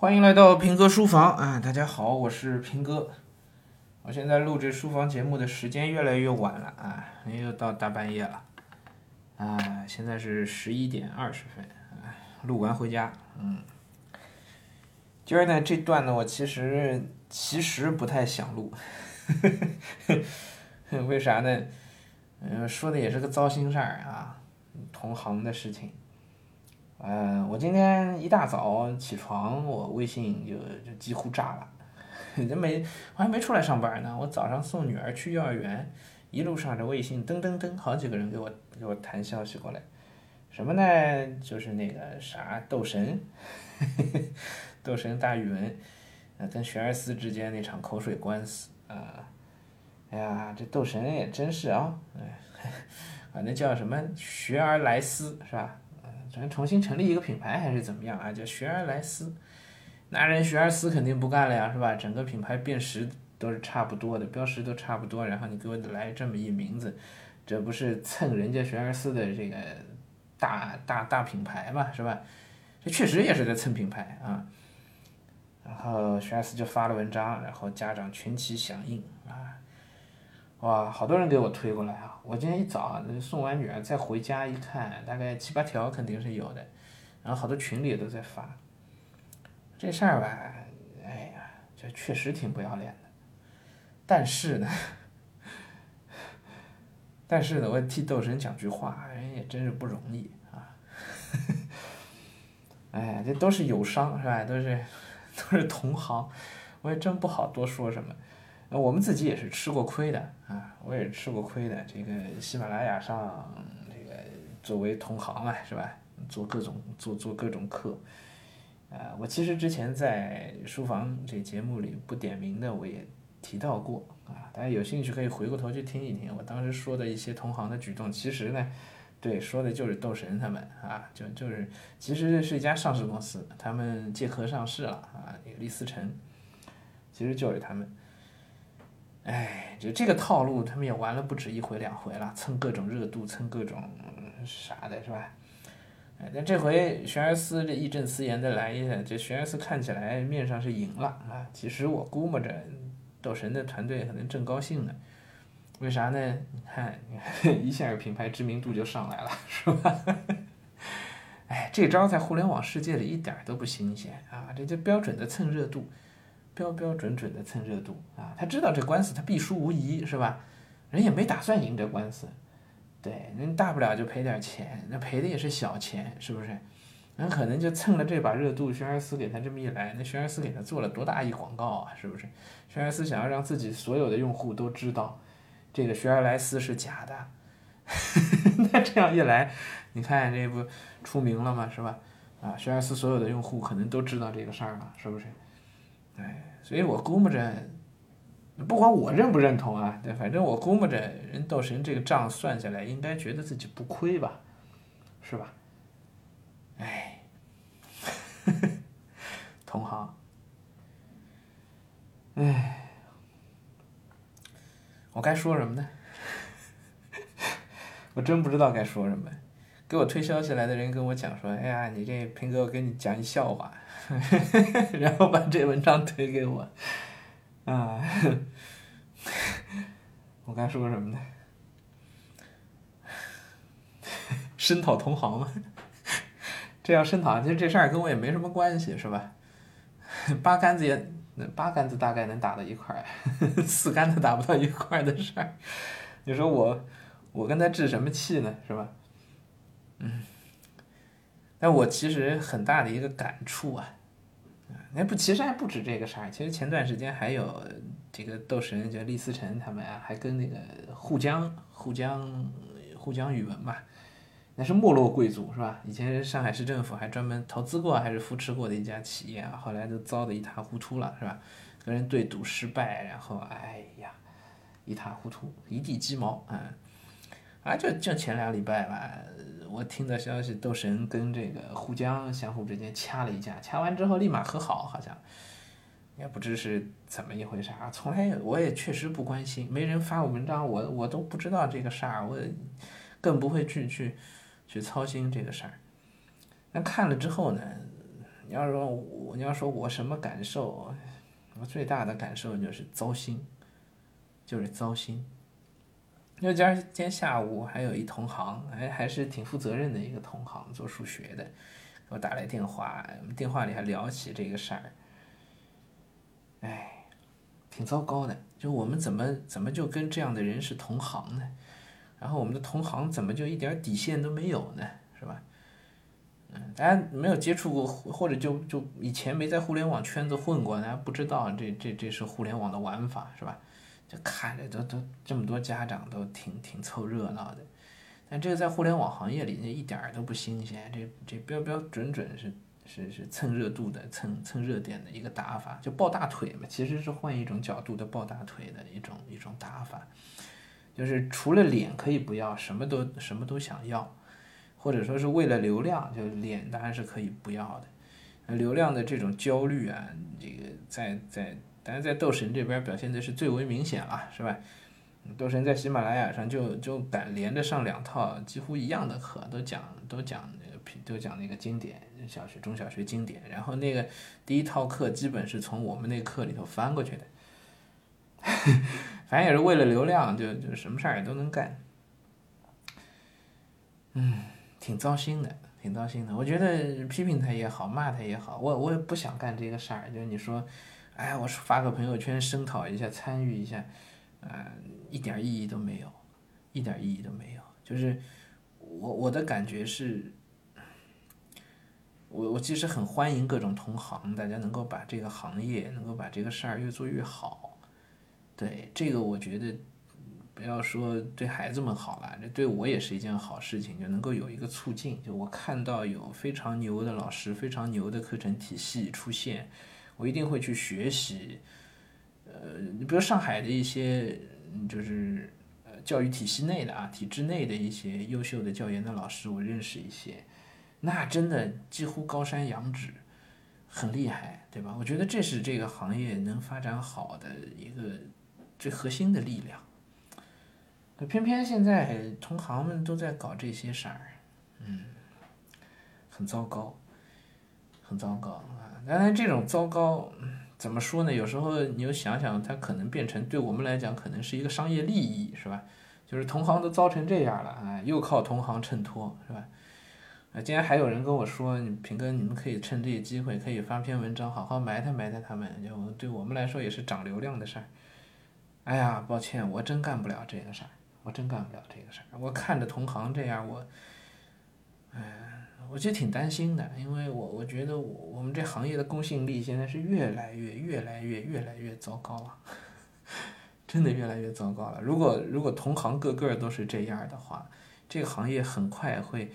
欢迎来到平哥书房啊！大家好，我是平哥。我现在录制书房节目的时间越来越晚了啊，又到大半夜了啊！现在是十一点二十分，录完回家。嗯，今儿呢这段呢，我其实其实不太想录，为啥呢？嗯，说的也是个糟心事儿啊，同行的事情。呃，我今天一大早起床，我微信就就几乎炸了。这没我还没出来上班呢，我早上送女儿去幼儿园，一路上这微信噔噔噔，好几个人给我给我弹消息过来，什么呢？就是那个啥斗神，斗神大语文，呃，跟学而思之间那场口水官司啊。哎呀，这斗神也真是啊，哎，反正叫什么学而来思是吧？咱重新成立一个品牌还是怎么样啊？叫学而来思，那人学而思肯定不干了呀，是吧？整个品牌辨识都是差不多的，标识都差不多，然后你给我来这么一名字，这不是蹭人家学而思的这个大大大品牌嘛，是吧？这确实也是在蹭品牌啊。然后学而思就发了文章，然后家长群起响应啊，哇，好多人给我推过来啊。我今天一早送完女儿再回家一看，大概七八条肯定是有的，然后好多群里也都在发。这事儿吧，哎呀，这确实挺不要脸的。但是呢，但是呢，我替斗神讲句话，人也真是不容易啊。哎，这都是友商是吧？都是 都是同行，我也真不好多说什么。我们自己也是吃过亏的啊，我也是吃过亏的。这个喜马拉雅上，这个作为同行嘛，是吧？做各种做做各种课，啊，我其实之前在书房这节目里不点名的，我也提到过啊。大家有兴趣可以回过头去听一听，我当时说的一些同行的举动，其实呢，对，说的就是斗神他们啊，就就是其实是一家上市公司，他们借壳上市了啊，那个立思成，其实就是他们。哎，就这个套路，他们也玩了不止一回两回了，蹭各种热度，蹭各种啥的，是吧？哎，但这回玄而思这义正辞严的来一下，这玄而思看起来面上是赢了啊。其实我估摸着斗神的团队可能正高兴呢，为啥呢？你看，一下品牌知名度就上来了，是吧？哎，这招在互联网世界里一点都不新鲜啊，这就标准的蹭热度。标标准准的蹭热度啊！他知道这官司他必输无疑，是吧？人也没打算赢这官司，对，人大不了就赔点钱，那赔的也是小钱，是不是？人可能就蹭了这把热度，轩儿思给他这么一来，那轩儿思给他做了多大一广告啊，是不是？轩儿思想要让自己所有的用户都知道这个学而来思是假的，那这样一来，你看这不出名了吗？是吧？啊，学而思所有的用户可能都知道这个事儿了，是不是？哎。所以我估摸着，不管我认不认同啊，对，反正我估摸着人斗神这个账算下来，应该觉得自己不亏吧，是吧？哎，同行，哎，我该说什么呢？我真不知道该说什么。给我推消息来的人跟我讲说：“哎呀，你这平哥，我给你讲一笑话。”然后把这文章推给我，啊，我该说什么呢？声讨同行吗？这要声讨，其实这事儿跟我也没什么关系，是吧？八竿子也，八竿子大概能打到一块儿，四竿子打不到一块儿的事儿，你说我，我跟他置什么气呢？是吧？嗯，但我其实很大的一个感触啊。那不，其实还不止这个事儿。其实前段时间还有这个斗神，就厉思成他们啊，还跟那个沪江、沪江、沪江语文吧，那是没落贵族是吧？以前上海市政府还专门投资过，还是扶持过的一家企业啊，后来都糟得一塌糊涂了是吧？跟人对赌失败，然后哎呀，一塌糊涂，一地鸡毛啊！啊，就就前两礼拜吧。我听的消息，斗神跟这个沪江相互之间掐了一架，掐完之后立马和好，好像也不知是怎么一回事儿。从来我也确实不关心，没人发我文章，我我都不知道这个事儿，我更不会去去去操心这个事儿。那看了之后呢，你要说我，你要说我什么感受？我最大的感受就是糟心，就是糟心。因为今儿天下午还有一同行，还还是挺负责任的一个同行，做数学的，给我打来电话，我们电话里还聊起这个事儿。哎，挺糟糕的，就我们怎么怎么就跟这样的人是同行呢？然后我们的同行怎么就一点底线都没有呢？是吧？嗯，大家没有接触过，或者就就以前没在互联网圈子混过，大家不知道这这这是互联网的玩法，是吧？就看着都都这么多家长都挺挺凑热闹的，但这个在互联网行业里，那一点儿都不新鲜，这这标标准准是是是蹭热度的、蹭蹭热点的一个打法，就抱大腿嘛，其实是换一种角度的抱大腿的一种一种打法，就是除了脸可以不要，什么都什么都想要。或者说是为了流量，就脸当然是可以不要的。流量的这种焦虑啊，这个在在，但是在斗神这边表现的是最为明显了，是吧？斗神在喜马拉雅上就就敢连着上两套几乎一样的课，都讲都讲那个都讲那个经典小学中小学经典，然后那个第一套课基本是从我们那课里头翻过去的，反正也是为了流量，就就什么事儿也都能干，嗯。挺糟心的，挺糟心的。我觉得批评他也好，骂他也好，我我也不想干这个事儿。就是你说，哎，我发个朋友圈声讨一下，参与一下，呃，一点意义都没有，一点意义都没有。就是我我的感觉是，我我其实很欢迎各种同行，大家能够把这个行业，能够把这个事儿越做越好。对这个，我觉得。不要说对孩子们好了，这对我也是一件好事情，就能够有一个促进。就我看到有非常牛的老师、非常牛的课程体系出现，我一定会去学习。呃，你比如上海的一些，就是呃教育体系内的啊，体制内的一些优秀的教研的老师，我认识一些，那真的几乎高山仰止，很厉害，对吧？我觉得这是这个行业能发展好的一个最核心的力量。可偏偏现在同行们都在搞这些事儿，嗯，很糟糕，很糟糕啊！当然，这种糟糕怎么说呢？有时候你又想想，它可能变成对我们来讲，可能是一个商业利益，是吧？就是同行都糟成这样了啊，又靠同行衬托，是吧？啊，今天还有人跟我说，你平哥，你们可以趁这个机会，可以发篇文章，好好埋汰埋汰他们，就对我们来说也是涨流量的事儿。哎呀，抱歉，我真干不了这个事儿。我真干不了这个事儿。我看着同行这样，我，哎，我其实挺担心的，因为我我觉得我我们这行业的公信力现在是越来越越来越越来越糟糕了，真的越来越糟糕了。如果如果同行个个都是这样的话，这个行业很快会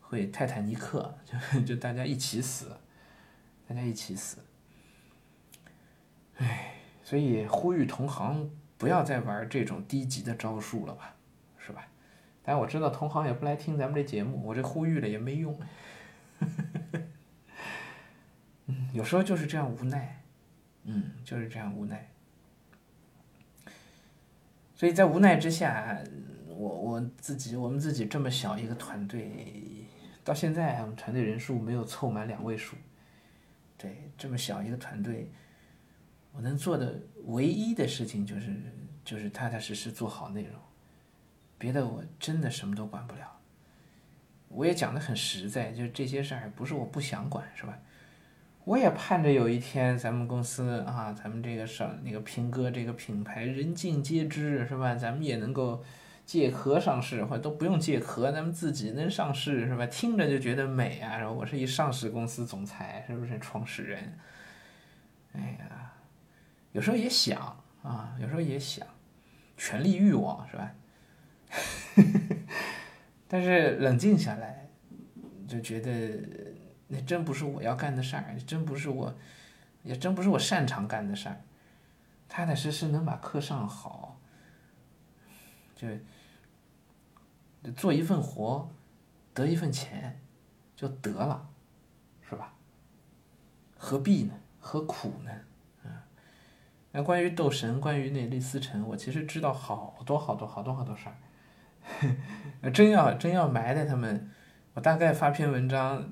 会泰坦尼克，就就大家一起死，大家一起死。哎，所以呼吁同行。不要再玩这种低级的招数了，吧？但我知道同行也不来听咱们这节目，我这呼吁了也没用。嗯，有时候就是这样无奈，嗯，就是这样无奈。所以在无奈之下，我我自己我们自己这么小一个团队，到现在我们团队人数没有凑满两位数。对，这么小一个团队。我能做的唯一的事情就是，就是踏踏实实做好内容，别的我真的什么都管不了。我也讲的很实在，就这些事儿不是我不想管，是吧？我也盼着有一天咱们公司啊，咱们这个上那个平哥这个品牌人尽皆知，是吧？咱们也能够借壳上市，或者都不用借壳，咱们自己能上市，是吧？听着就觉得美啊！我是一上市公司总裁，是不是创始人？哎呀！有时候也想啊，有时候也想，权力欲望是吧？但是冷静下来，就觉得那真不是我要干的事儿，真不是我，也真不是我擅长干的事儿。踏踏实实能把课上好，就做一份活，得一份钱，就得了，是吧？何必呢？何苦呢？啊那关于斗神，关于那李思成，我其实知道好多好多好多好多事儿。真要真要埋汰他们，我大概发篇文章，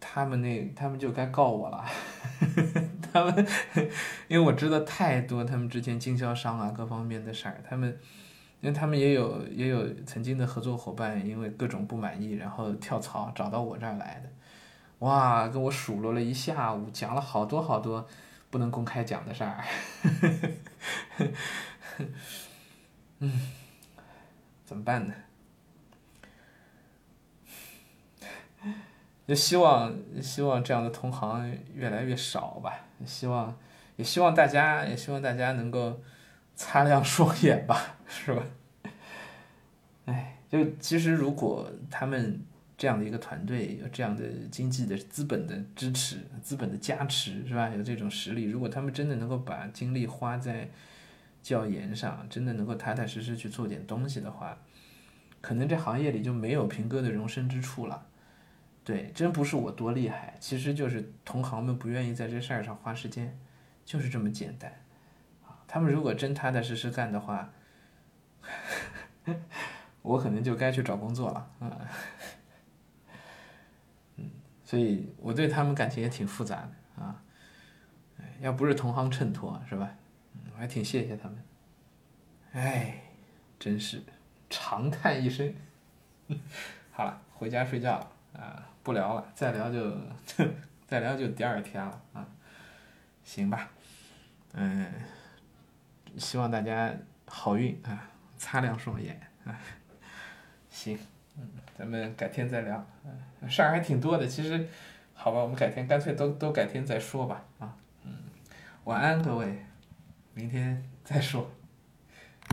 他们那他们就该告我了，他们因为我知道太多他们之前经销商啊各方面的事儿，他们因为他们也有也有曾经的合作伙伴，因为各种不满意，然后跳槽找到我这儿来的，哇，跟我数落了一下午，讲了好多好多不能公开讲的事儿，嗯，怎么办呢？就希望希望这样的同行越来越少吧，希望也希望大家也希望大家能够擦亮双眼吧，是吧？哎，就其实如果他们这样的一个团队有这样的经济的资本的支持、资本的加持，是吧？有这种实力，如果他们真的能够把精力花在教研上，真的能够踏踏实实去做点东西的话，可能这行业里就没有平哥的容身之处了。对，真不是我多厉害，其实就是同行们不愿意在这事儿上花时间，就是这么简单。啊，他们如果真踏踏实实干的话，我可能就该去找工作了。嗯，嗯，所以我对他们感情也挺复杂的啊。要不是同行衬托，是吧？我还挺谢谢他们。哎，真是长叹一声。好了，回家睡觉了啊。不聊了，再聊就 再聊就第二天了啊，行吧，嗯，希望大家好运啊，擦亮双眼啊，行，嗯，咱们改天再聊，嗯，事儿还挺多的，其实，好吧，我们改天干脆都都改天再说吧，啊，嗯，晚安各位，明天再说。